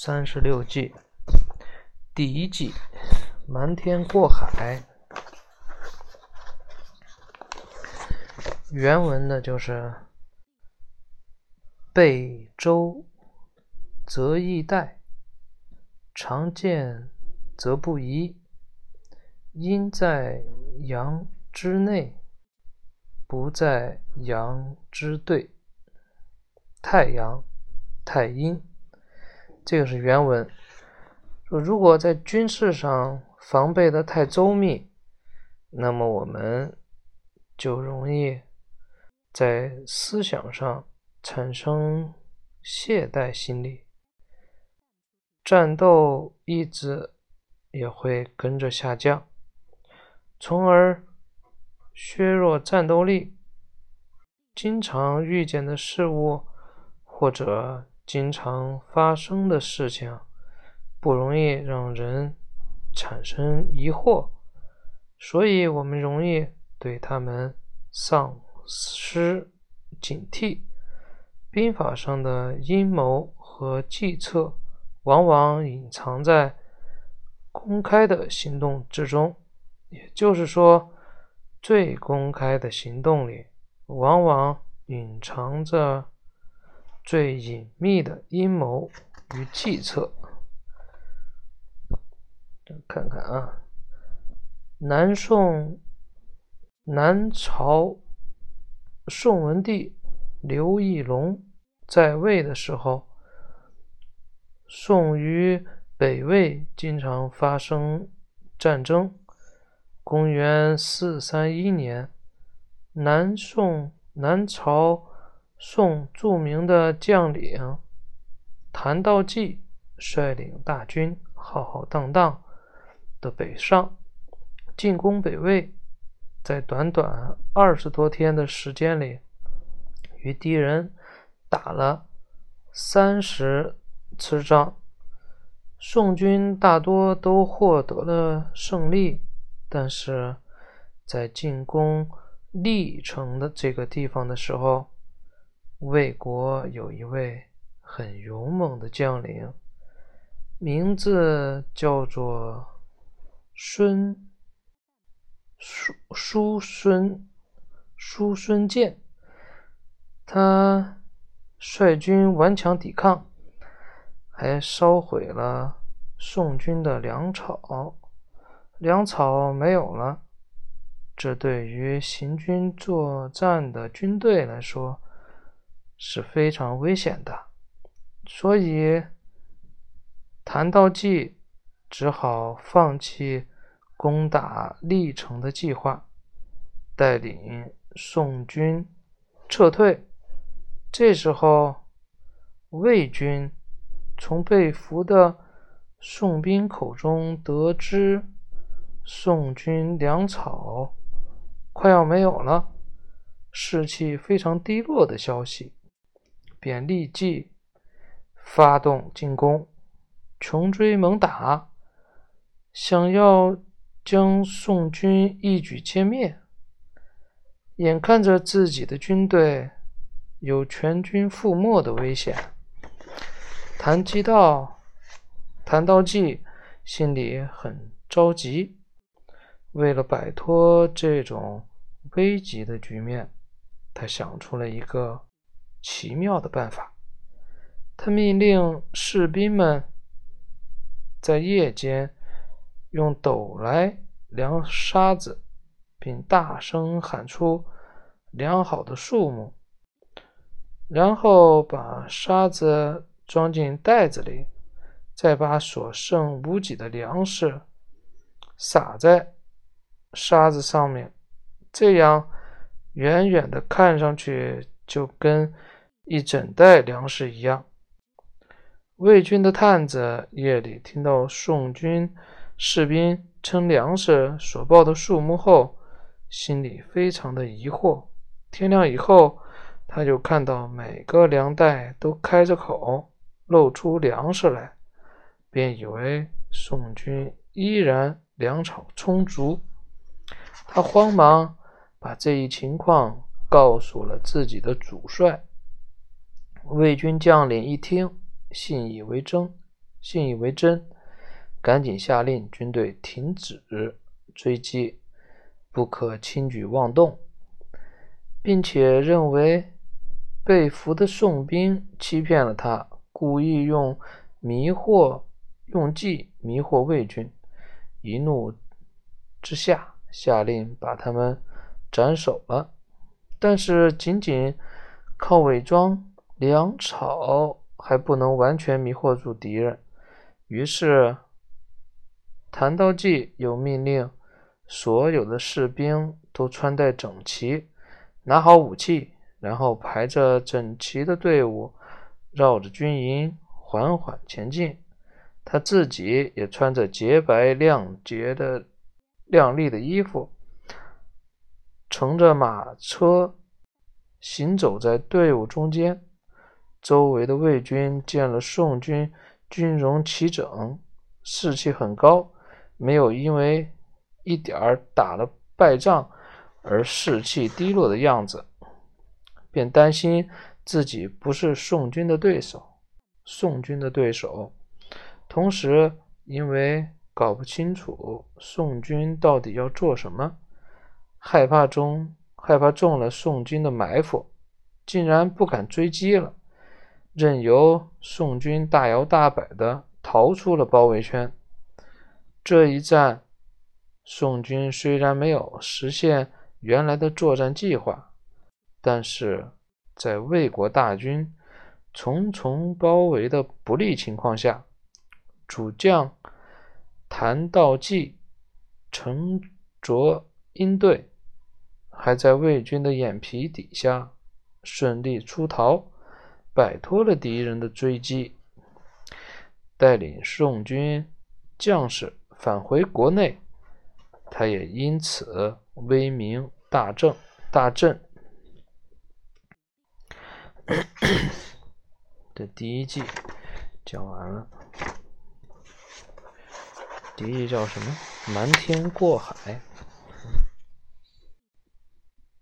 三十六计，第一计，瞒天过海。原文呢就是：“背周则易带，常见则不疑。阴在阳之内，不在阳之对。太阳、太阴。”这个是原文。说如果在军事上防备的太周密，那么我们就容易在思想上产生懈怠心理，战斗意志也会跟着下降，从而削弱战斗力。经常遇见的事物或者。经常发生的事情不容易让人产生疑惑，所以我们容易对他们丧失警惕。兵法上的阴谋和计策往往隐藏在公开的行动之中，也就是说，最公开的行动里往往隐藏着。最隐秘的阴谋与计策，看看啊，南宋南朝宋文帝刘义隆在位的时候，宋与北魏经常发生战争。公元四三一年，南宋南朝。宋著名的将领谭道济率领大军浩浩荡荡的北上，进攻北魏，在短短二十多天的时间里，与敌人打了三十次仗，宋军大多都获得了胜利，但是在进攻历城的这个地方的时候。魏国有一位很勇猛的将领，名字叫做孙叔叔孙叔孙建。他率军顽强抵抗，还烧毁了宋军的粮草，粮草没有了，这对于行军作战的军队来说。是非常危险的，所以谭道济只好放弃攻打历城的计划，带领宋军撤退。这时候，魏军从被俘的宋兵口中得知宋军粮草快要没有了，士气非常低落的消息。便立即发动进攻，穷追猛打，想要将宋军一举歼灭。眼看着自己的军队有全军覆没的危险，谭基道、谭道济心里很着急。为了摆脱这种危急的局面，他想出了一个。奇妙的办法，他命令士兵们在夜间用斗来量沙子，并大声喊出量好的数目，然后把沙子装进袋子里，再把所剩无几的粮食撒在沙子上面，这样远远的看上去。就跟一整袋粮食一样。魏军的探子夜里听到宋军士兵称粮食所报的数目后，心里非常的疑惑。天亮以后，他就看到每个粮袋都开着口，露出粮食来，便以为宋军依然粮草充足。他慌忙把这一情况。告诉了自己的主帅，魏军将领一听，信以为真，信以为真，赶紧下令军队停止追击，不可轻举妄动，并且认为被俘的宋兵欺骗了他，故意用迷惑、用计迷惑魏军。一怒之下，下令把他们斩首了。但是，仅仅靠伪装粮草还不能完全迷惑住敌人。于是，谭道济又命令所有的士兵都穿戴整齐，拿好武器，然后排着整齐的队伍，绕着军营缓缓前进。他自己也穿着洁白亮洁的亮丽的衣服，乘着马车行走在队伍中间。周围的魏军见了宋军。军容齐整，士气很高，没有因为一点儿打了败仗而士气低落的样子，便担心自己不是宋军的对手。宋军的对手，同时因为搞不清楚宋军到底要做什么，害怕中害怕中了宋军的埋伏，竟然不敢追击了。任由宋军大摇大摆地逃出了包围圈。这一战，宋军虽然没有实现原来的作战计划，但是在魏国大军重重包围的不利情况下，主将谭道济沉着应对，还在魏军的眼皮底下顺利出逃。摆脱了敌人的追击，带领宋军将士返回国内，他也因此威名大振。大振。这第一季讲完了，第一季叫什么？瞒天过海。